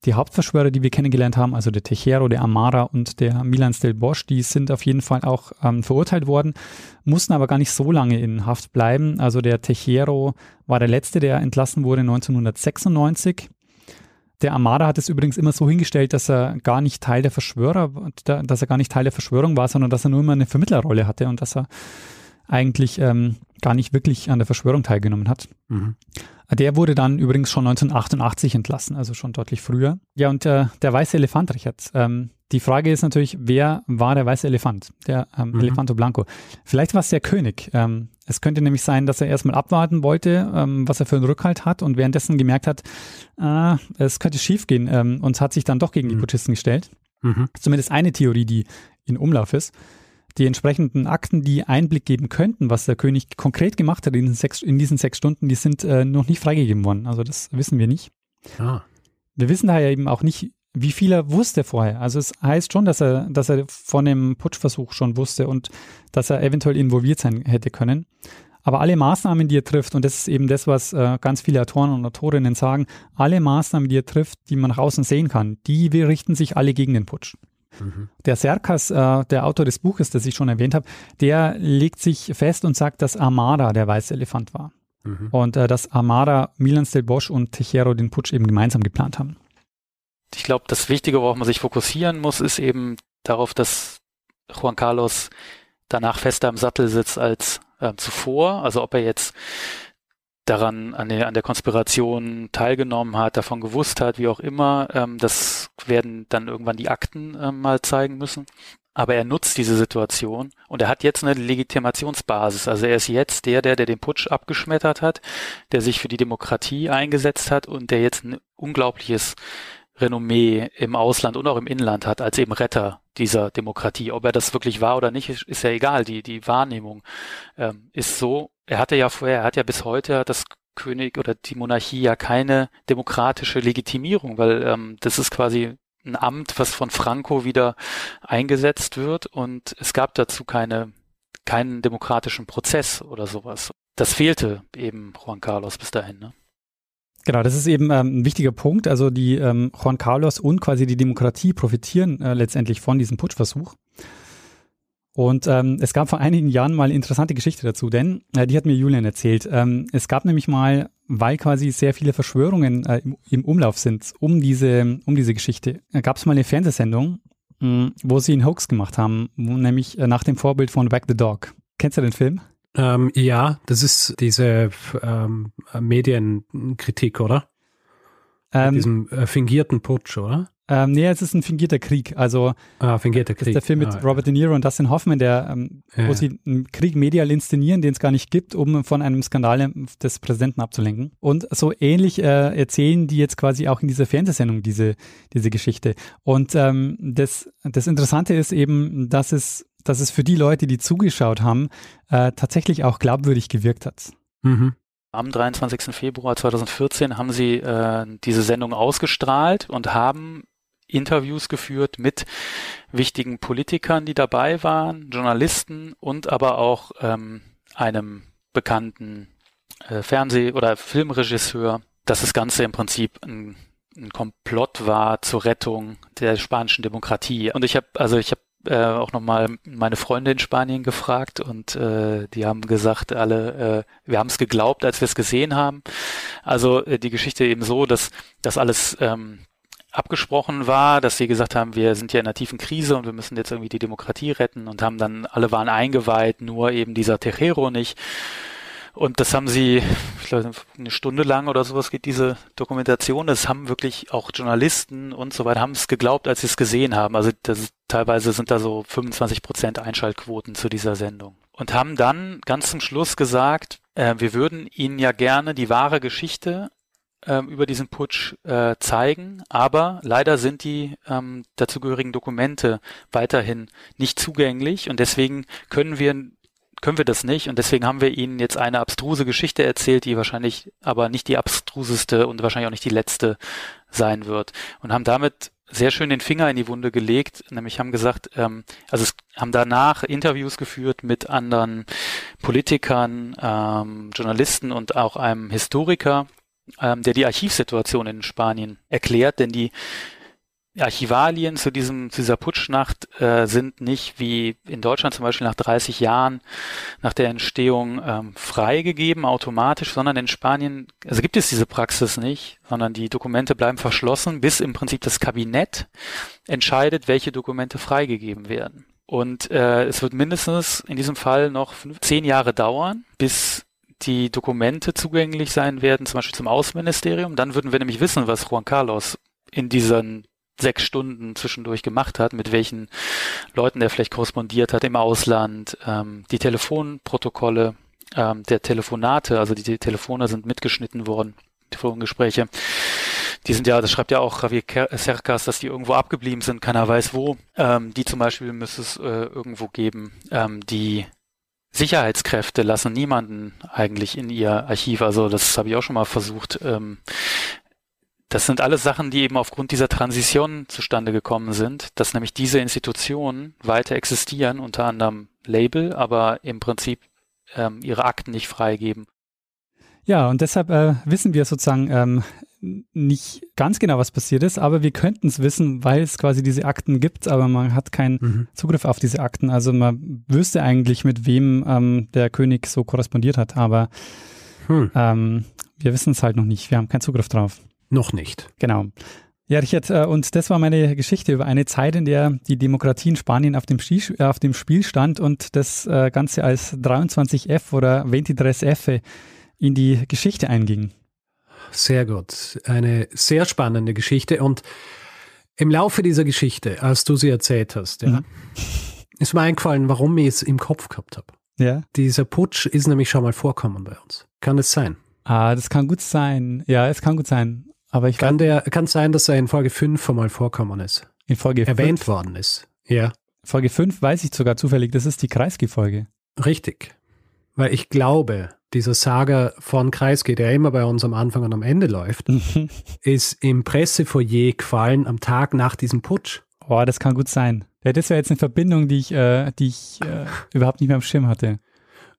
Die Hauptverschwörer, die wir kennengelernt haben, also der Tejero, der Amara und der Milan Stel Bosch, die sind auf jeden Fall auch ähm, verurteilt worden, mussten aber gar nicht so lange in Haft bleiben. Also der Tejero war der letzte, der entlassen wurde 1996. Der Amara hat es übrigens immer so hingestellt, dass er gar nicht Teil der Verschwörer, dass er gar nicht Teil der Verschwörung war, sondern dass er nur immer eine Vermittlerrolle hatte und dass er eigentlich ähm, gar nicht wirklich an der Verschwörung teilgenommen hat. Mhm. Der wurde dann übrigens schon 1988 entlassen, also schon deutlich früher. Ja, und äh, der weiße Elefant, Richard. Ähm, die Frage ist natürlich, wer war der weiße Elefant? Der ähm, mhm. Elefanto Blanco. Vielleicht war es der König. Ähm, es könnte nämlich sein, dass er erstmal abwarten wollte, ähm, was er für einen Rückhalt hat und währenddessen gemerkt hat, äh, es könnte schiefgehen ähm, und hat sich dann doch gegen mhm. die Putschisten gestellt. Mhm. Zumindest eine Theorie, die in Umlauf ist die entsprechenden Akten, die Einblick geben könnten, was der König konkret gemacht hat in diesen sechs, in diesen sechs Stunden, die sind äh, noch nicht freigegeben worden. Also das wissen wir nicht. Ah. Wir wissen daher eben auch nicht, wie viel er wusste vorher. Also es heißt schon, dass er, dass er von dem Putschversuch schon wusste und dass er eventuell involviert sein hätte können. Aber alle Maßnahmen, die er trifft, und das ist eben das, was äh, ganz viele Autoren und Autorinnen sagen, alle Maßnahmen, die er trifft, die man nach außen sehen kann, die richten sich alle gegen den Putsch. Mhm. Der Serkas, äh, der Autor des Buches, das ich schon erwähnt habe, der legt sich fest und sagt, dass Armada der weiße Elefant war. Mhm. Und äh, dass Armada, Milan Stel Bosch und Tejero den Putsch eben gemeinsam geplant haben. Ich glaube, das Wichtige, worauf man sich fokussieren muss, ist eben darauf, dass Juan Carlos danach fester im Sattel sitzt als äh, zuvor. Also ob er jetzt daran an der, an der Konspiration teilgenommen hat, davon gewusst hat, wie auch immer. Ähm, das werden dann irgendwann die Akten äh, mal zeigen müssen. Aber er nutzt diese Situation und er hat jetzt eine Legitimationsbasis. Also er ist jetzt der, der, der den Putsch abgeschmettert hat, der sich für die Demokratie eingesetzt hat und der jetzt ein unglaubliches Renommee im Ausland und auch im Inland hat als eben Retter dieser Demokratie. Ob er das wirklich war oder nicht, ist, ist ja egal. Die, die Wahrnehmung ähm, ist so er hatte ja vorher, er hat ja bis heute das König oder die Monarchie ja keine demokratische Legitimierung, weil ähm, das ist quasi ein Amt, was von Franco wieder eingesetzt wird und es gab dazu keine, keinen demokratischen Prozess oder sowas. Das fehlte eben Juan Carlos bis dahin. Ne? Genau, das ist eben ähm, ein wichtiger Punkt. Also die ähm, Juan Carlos und quasi die Demokratie profitieren äh, letztendlich von diesem Putschversuch. Und ähm, es gab vor einigen Jahren mal eine interessante Geschichte dazu, denn äh, die hat mir Julian erzählt. Ähm, es gab nämlich mal, weil quasi sehr viele Verschwörungen äh, im, im, Umlauf sind um diese, um diese Geschichte, äh, gab es mal eine Fernsehsendung, mh, wo sie einen Hoax gemacht haben, nämlich äh, nach dem Vorbild von Back the Dog. Kennst du den Film? Ähm, ja, das ist diese ähm, Medienkritik, oder? Mit Ähm, diesem äh, fingierten Putsch, oder? ähm, nee, es ist ein fingierter Krieg. Also Ah, fingierter das Krieg. ist der Film mit ah, Robert De Niro und Dustin Hoffman, der, ähm, Ja. wo sie einen Krieg medial inszenieren, den es gar nicht gibt, um von einem Skandal des Präsidenten abzulenken. Und so ähnlich äh, erzählen die jetzt quasi auch in dieser Fernsehsendung diese, diese Geschichte. Und ähm, das, das Interessante ist eben, dass es, dass es für die Leute, die zugeschaut haben, äh, tatsächlich auch glaubwürdig gewirkt hat. Mhm. Am 23. Februar 2014 haben sie äh, diese Sendung ausgestrahlt und haben Interviews geführt mit wichtigen Politikern, die dabei waren, Journalisten und aber auch ähm, einem bekannten äh, Fernseh- oder Filmregisseur, dass das Ganze im Prinzip ein, ein Komplott war zur Rettung der spanischen Demokratie. Und ich habe, also ich habe äh, auch nochmal meine Freunde in Spanien gefragt und äh, die haben gesagt, alle, äh, wir haben es geglaubt, als wir es gesehen haben. Also äh, die Geschichte eben so, dass das alles ähm, abgesprochen war, dass sie gesagt haben, wir sind ja in einer tiefen Krise und wir müssen jetzt irgendwie die Demokratie retten und haben dann, alle waren eingeweiht, nur eben dieser Tejero nicht. Und das haben sie, ich glaube, eine Stunde lang oder sowas geht diese Dokumentation. Das haben wirklich auch Journalisten und so weiter, haben es geglaubt, als sie es gesehen haben. Also ist, teilweise sind da so 25 Prozent Einschaltquoten zu dieser Sendung. Und haben dann ganz zum Schluss gesagt, äh, wir würden Ihnen ja gerne die wahre Geschichte ähm, über diesen Putsch äh, zeigen, aber leider sind die ähm, dazugehörigen Dokumente weiterhin nicht zugänglich und deswegen können wir können wir das nicht. Und deswegen haben wir Ihnen jetzt eine abstruse Geschichte erzählt, die wahrscheinlich aber nicht die abstruseste und wahrscheinlich auch nicht die letzte sein wird. Und haben damit sehr schön den Finger in die Wunde gelegt, nämlich haben gesagt, ähm, also es haben danach Interviews geführt mit anderen Politikern, ähm, Journalisten und auch einem Historiker, ähm, der die Archivsituation in Spanien erklärt, denn die Archivalien zu diesem zu dieser Putschnacht äh, sind nicht wie in Deutschland zum Beispiel nach 30 Jahren nach der Entstehung ähm, freigegeben automatisch, sondern in Spanien also gibt es diese Praxis nicht, sondern die Dokumente bleiben verschlossen, bis im Prinzip das Kabinett entscheidet, welche Dokumente freigegeben werden. Und äh, es wird mindestens in diesem Fall noch fünf, zehn Jahre dauern, bis die Dokumente zugänglich sein werden, zum Beispiel zum Außenministerium. Dann würden wir nämlich wissen, was Juan Carlos in diesen sechs Stunden zwischendurch gemacht hat, mit welchen Leuten er vielleicht korrespondiert hat im Ausland, ähm, die Telefonprotokolle ähm, der Telefonate, also die, die Telefone sind mitgeschnitten worden, Telefongespräche. Die sind ja, das schreibt ja auch Javier Cercas, dass die irgendwo abgeblieben sind, keiner weiß wo. Ähm, die zum Beispiel müsste es äh, irgendwo geben. Ähm, die Sicherheitskräfte lassen niemanden eigentlich in ihr Archiv. Also das habe ich auch schon mal versucht. Ähm, das sind alles Sachen, die eben aufgrund dieser Transition zustande gekommen sind, dass nämlich diese Institutionen weiter existieren, unter anderem Label, aber im Prinzip ähm, ihre Akten nicht freigeben. Ja, und deshalb äh, wissen wir sozusagen ähm, nicht ganz genau, was passiert ist, aber wir könnten es wissen, weil es quasi diese Akten gibt, aber man hat keinen Mhm. Zugriff auf diese Akten. Also man wüsste eigentlich, mit wem ähm, der König so korrespondiert hat, aber Hm. ähm, wir wissen es halt noch nicht. Wir haben keinen Zugriff drauf. Noch nicht. Genau. Ja, Richard, äh, und das war meine Geschichte über eine Zeit, in der die Demokratie in Spanien auf dem, Ski, äh, auf dem Spiel stand und das äh, Ganze als 23F oder 23F in die Geschichte einging. Sehr gut. Eine sehr spannende Geschichte. Und im Laufe dieser Geschichte, als du sie erzählt hast, ja, Mhm. (laughs) ist mir eingefallen, warum ich es im Kopf gehabt habe. Ja. Dieser Putsch ist nämlich schon mal vorkommen bei uns. Kann es sein? Ah, das kann gut sein. Ja, es kann gut sein. Aber ich Kann der, kann sein, dass er in Folge 5 schon mal vorkommen ist. in Folge Erwähnt 5, worden ist. Ja, Folge 5 weiß ich sogar zufällig, das ist die Kreisky-Folge. richtig. Weil ich glaube, dieser Saga von Kreisky, der immer bei uns am Anfang und am Ende läuft, ist im Pressefoyer gefallen am Tag nach diesem Putsch. Oh, das kann gut sein. Ja, das wäre jetzt eine Verbindung, die ich, äh, die ich äh, überhaupt nicht mehr am Schirm hatte.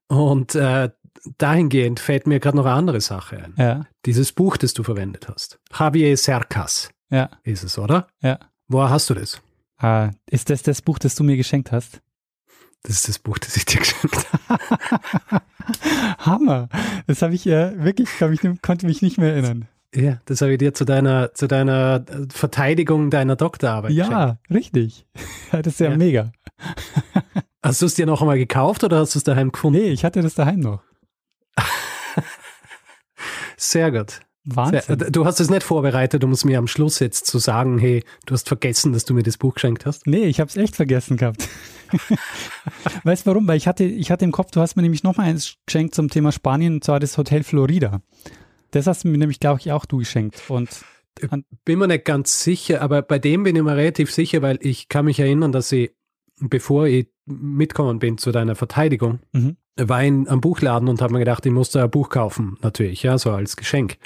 Und äh, dahingehend fällt mir gerade noch eine andere Sache ein. Ja, Dieses Buch, das du verwendet hast. Javier Cercas ja, ist es, oder? ja. Woher hast du das? Ah, ist das das Buch, das du mir geschenkt hast? Das ist das Buch, das ich dir geschenkt habe. (laughs) Hammer. Das habe ich äh, wirklich, glaub ich, konnte mich nicht mehr erinnern. Ja, das habe ich dir zu deiner, zu deiner Verteidigung deiner Doktorarbeit Ja, richtig. (laughs) Das ist ja, Ja. mega. (laughs) Hast du es dir noch einmal gekauft oder hast du es daheim gefunden? Nee, ich hatte das daheim noch. Sehr gut. Sehr, Wahnsinn. du hast es nicht vorbereitet, um es mir am Schluss jetzt zu sagen, hey, du hast vergessen, dass du mir das Buch geschenkt hast. Nee, ich habe es echt vergessen gehabt. (laughs) weißt du warum? Weil ich hatte, ich hatte im Kopf, du hast mir nämlich noch mal eins geschenkt zum Thema Spanien, und zwar das Hotel Florida. Das hast du mir nämlich, glaube ich, auch du geschenkt. Und Bin mir nicht ganz sicher, aber bei dem bin ich mir relativ sicher, weil ich kann mich erinnern, dass ich, bevor ich mitgekommen bin zu deiner Verteidigung, Mhm. War in einem Buchladen und habe mir gedacht, ich muss da ein Buch kaufen, natürlich, ja, so als Geschenk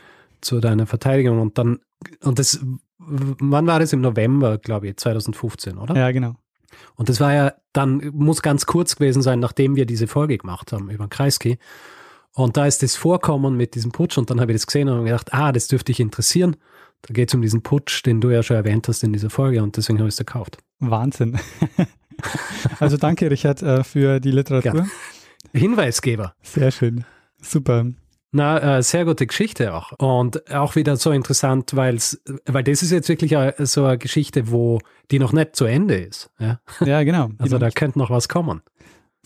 zu deiner Verteidigung. Und dann, und das, wann war das? Im November, glaube ich, 2015, oder? ja, genau. Und das war ja dann, muss ganz kurz gewesen sein, nachdem wir diese Folge gemacht haben über Kreisky. Und da ist das Vorkommen mit diesem Putsch und dann habe ich das gesehen und gedacht, ah, das dürfte dich interessieren. Da geht es um diesen Putsch, den du ja schon erwähnt hast in dieser Folge und deswegen habe ich es gekauft. Wahnsinn. (laughs) also danke, Richard, äh, für die Literatur. Gerne. Hinweisgeber. Sehr schön. Super. Na, äh, sehr gute Geschichte auch. Und auch wieder so interessant, weil's, weil das ist jetzt wirklich a- so eine Geschichte, wo die noch nicht zu Ende ist. Ja? Ja, genau. (laughs) Also da könnte noch was kommen.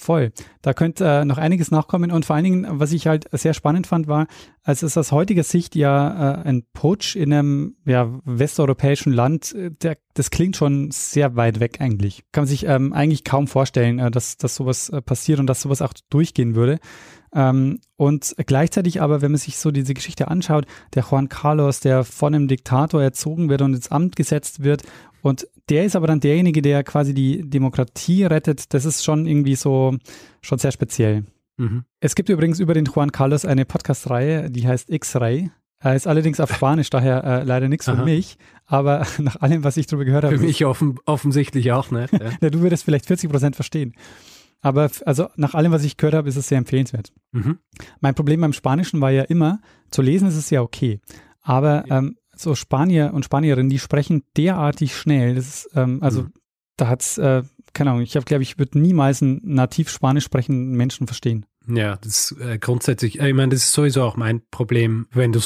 Voll. Da könnte äh, noch einiges nachkommen und vor allen Dingen, was ich halt sehr spannend fand, war, es aus heutiger Sicht ja äh, ein Putsch in einem ja, westeuropäischen Land, äh, der, das klingt schon sehr weit weg eigentlich. Kann man sich ähm, eigentlich kaum vorstellen, äh, dass, dass sowas äh, passiert und dass sowas auch durchgehen würde. Ähm, und gleichzeitig aber, wenn man sich so diese Geschichte anschaut, der Juan Carlos, der von einem Diktator erzogen wird und ins Amt gesetzt wird und der ist aber dann derjenige, der quasi die Demokratie rettet. Das ist schon irgendwie so, schon sehr speziell. Mhm. Es gibt übrigens über den Juan Carlos eine Podcast-Reihe, die heißt X-Ray. Äh, Ist allerdings auf Spanisch, daher äh, leider nichts für mich. Aber (laughs) nach allem, was ich darüber gehört habe, Für mich offen, offensichtlich auch nicht. Ja. (laughs) ja, du würdest vielleicht 40 Prozent verstehen. Aber also nach allem, was ich gehört habe, ist es sehr empfehlenswert. Mhm. Mein Problem beim Spanischen war ja immer, zu lesen ist es ja okay. Aber ähm, so Spanier und Spanierinnen, die sprechen derartig schnell. Das ist, ähm, also Mhm. da hat's, äh, keine Ahnung, ich habe, glaube ich, würde niemals einen nativ Spanisch sprechenden Menschen verstehen. Ja, das ist äh, grundsätzlich, äh, ich meine, das ist sowieso auch mein Problem, wenn du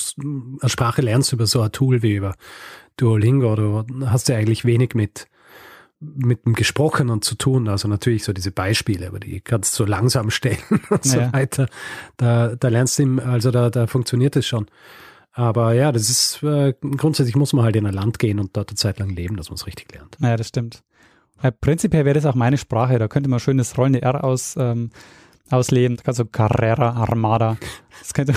eine Sprache lernst über so ein Tool wie über Duolingo, du hast ja eigentlich wenig mit mit dem Gesprochenen zu tun, also natürlich so diese Beispiele, aber die kannst du so langsam (laughs) stellen und so Naja. weiter. Da, da lernst du, also da, da funktioniert es schon. Aber ja, das ist, äh, grundsätzlich muss man halt in ein Land gehen und dort eine Zeit lang leben, dass man es richtig lernt. Naja, das stimmt. Äh, prinzipiell wäre das auch meine Sprache. Da könnte man schön das rollende R aus, ähm, ausleben. Also Carrera, Armada. Das, könnte,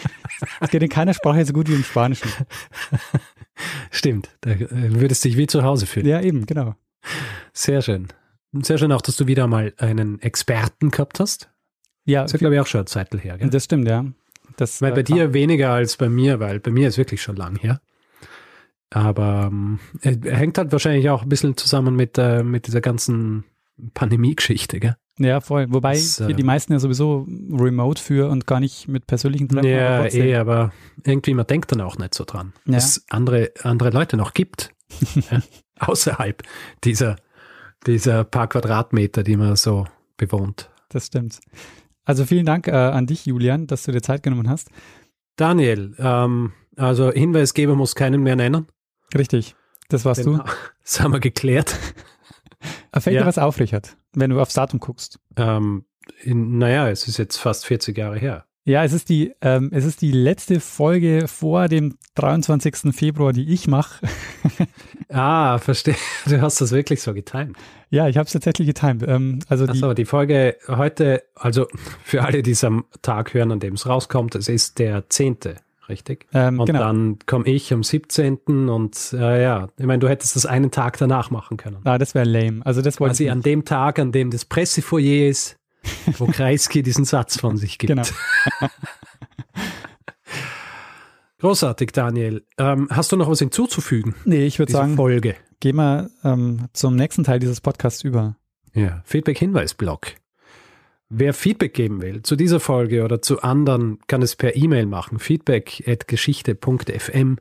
(laughs) das geht in keiner Sprache so gut wie im Spanischen. (laughs) Stimmt, da äh, würdest dich wie zu Hause fühlen. Ja, eben, genau. Sehr schön. Sehr schön auch, dass du wieder mal einen Experten gehabt hast. Ja, Das ist ja, glaube ich, auch schon eine Zeit her. Gell? das stimmt, ja. Das, Weil bei äh, dir weniger als bei mir, weil bei mir ist wirklich schon lang her. Aber ähm, er hängt halt wahrscheinlich auch ein bisschen zusammen mit, äh, mit dieser ganzen Pandemie-Geschichte, gell? Ja, voll. Wobei Das, äh, die meisten ja sowieso remote für und gar nicht mit persönlichen Treffen. Ja, eh, aber irgendwie, man denkt dann auch nicht so dran, Ja. dass es andere, andere Leute noch gibt. (laughs) ja, außerhalb dieser, dieser paar Quadratmeter, die man so bewohnt. Das stimmt. Also vielen Dank äh, an dich, Julian, dass du dir Zeit genommen hast. Daniel, ähm, also Hinweisgeber muss keinen mehr nennen. Richtig. Das warst du. Genau. (laughs) Das haben wir geklärt. (laughs) Fällt Ja. dir was auf, Richard, wenn du aufs Datum guckst? Ähm, in, naja, es ist jetzt fast 40 Jahre her. Ja, es ist die, ähm, es ist die letzte Folge vor dem 23. Februar, die ich mache. (laughs) Ah, verstehe. (laughs) Du hast das wirklich so getimt. ja, ich habe es tatsächlich getimt. Ähm, also die, Achso, die Folge heute, also für alle, die es am Tag hören, an dem es rauskommt, es ist der 10., richtig? ähm, Und genau. dann komme ich am 17. und äh, ja, ich meine, du hättest das einen Tag danach machen können. Ah, das wäre lame. Also das wollte Quasi ich an dem Tag, an dem das Pressefoyer ist, (laughs) wo Kreisky diesen Satz von sich gibt. Genau. (laughs) Großartig, Daniel. Ähm, hast du noch was hinzuzufügen? Nee, ich würde sagen, Folge. gehen wir ähm, zum nächsten Teil dieses Podcasts über. Ja, Feedback-Hinweis-Blog. Wer Feedback geben will zu dieser Folge oder zu anderen, kann es per E-Mail machen. Feedback.geschichte.fm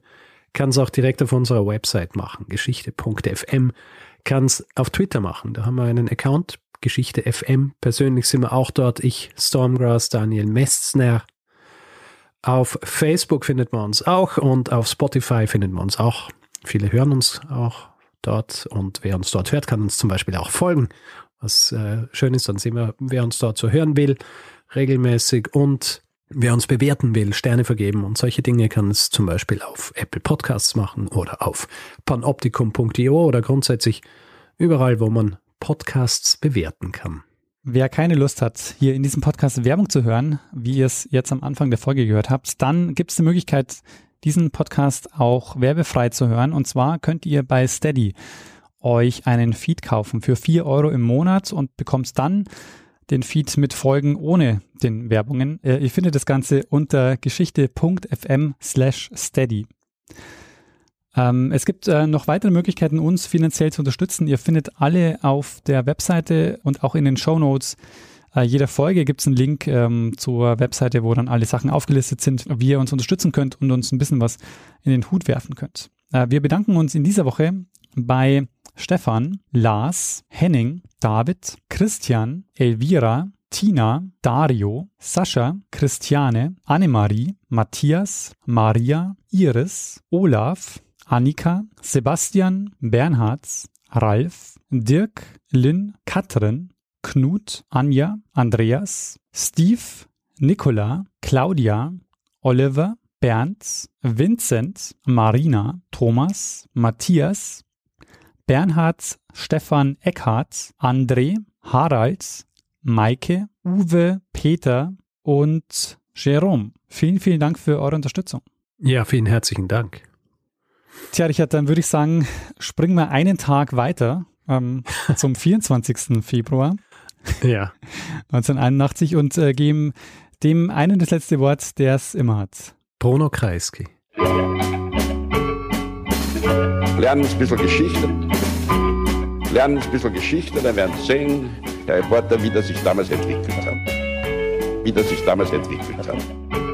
kann es auch direkt auf unserer Website machen. Geschichte.fm kann es auf Twitter machen. Da haben wir einen Account, Geschichte FM. Persönlich sind wir auch dort. Ich, Stormgrass, Daniel Mestner. Auf Facebook findet man uns auch und auf Spotify findet man uns auch. Viele hören uns auch dort und wer uns dort hört, kann uns zum Beispiel auch folgen. Was äh, schön ist, dann sehen wir, wer uns dort so hören will, regelmäßig und wer uns bewerten will, Sterne vergeben und solche Dinge kann es zum Beispiel auf Apple Podcasts machen oder auf panoptikum.io oder grundsätzlich überall, wo man Podcasts bewerten kann. Wer keine Lust hat, hier in diesem Podcast Werbung zu hören, wie ihr es jetzt am Anfang der Folge gehört habt, dann gibt es die Möglichkeit, diesen Podcast auch werbefrei zu hören. Und zwar könnt ihr bei Steady euch einen Feed kaufen für vier Euro im Monat und bekommt dann den Feed mit Folgen ohne den Werbungen. Äh, ihr findet das Ganze unter geschichte.fm slash steady. Ähm, es gibt äh, noch weitere Möglichkeiten, uns finanziell zu unterstützen. Ihr findet alle auf der Webseite und auch in den Show Notes äh, jeder Folge gibt es einen Link ähm, zur Webseite, wo dann alle Sachen aufgelistet sind, wie ihr uns unterstützen könnt und uns ein bisschen was in den Hut werfen könnt. Äh, wir bedanken uns in dieser Woche bei Stefan, Lars, Henning, David, Christian, Elvira, Tina, Dario, Sascha, Christiane, Annemarie, Matthias, Maria, Iris, Olaf, Annika, Sebastian, Bernhard, Ralf, Dirk, Lynn, Katrin, Knut, Anja, Andreas, Steve, Nicola, Claudia, Oliver, Bernd, Vincent, Marina, Thomas, Matthias, Bernhard, Stefan Eckhardt, André, Harald, Maike, Uwe, Peter und Jerome. Vielen, vielen Dank für eure Unterstützung. Ja, vielen herzlichen Dank. Tja, Richard, dann würde ich sagen, springen wir einen Tag weiter ähm, (laughs) zum 24. Februar. Ja. 1981 und äh, geben dem einen das letzte Wort, der es immer hat. Bruno Kreisky. Lernen ein bisschen Geschichte. Lernen ein bisschen Geschichte, dann werden Sie sehen, Herr Reporter, wie das sich damals entwickelt hat. Wie das sich damals entwickelt hat.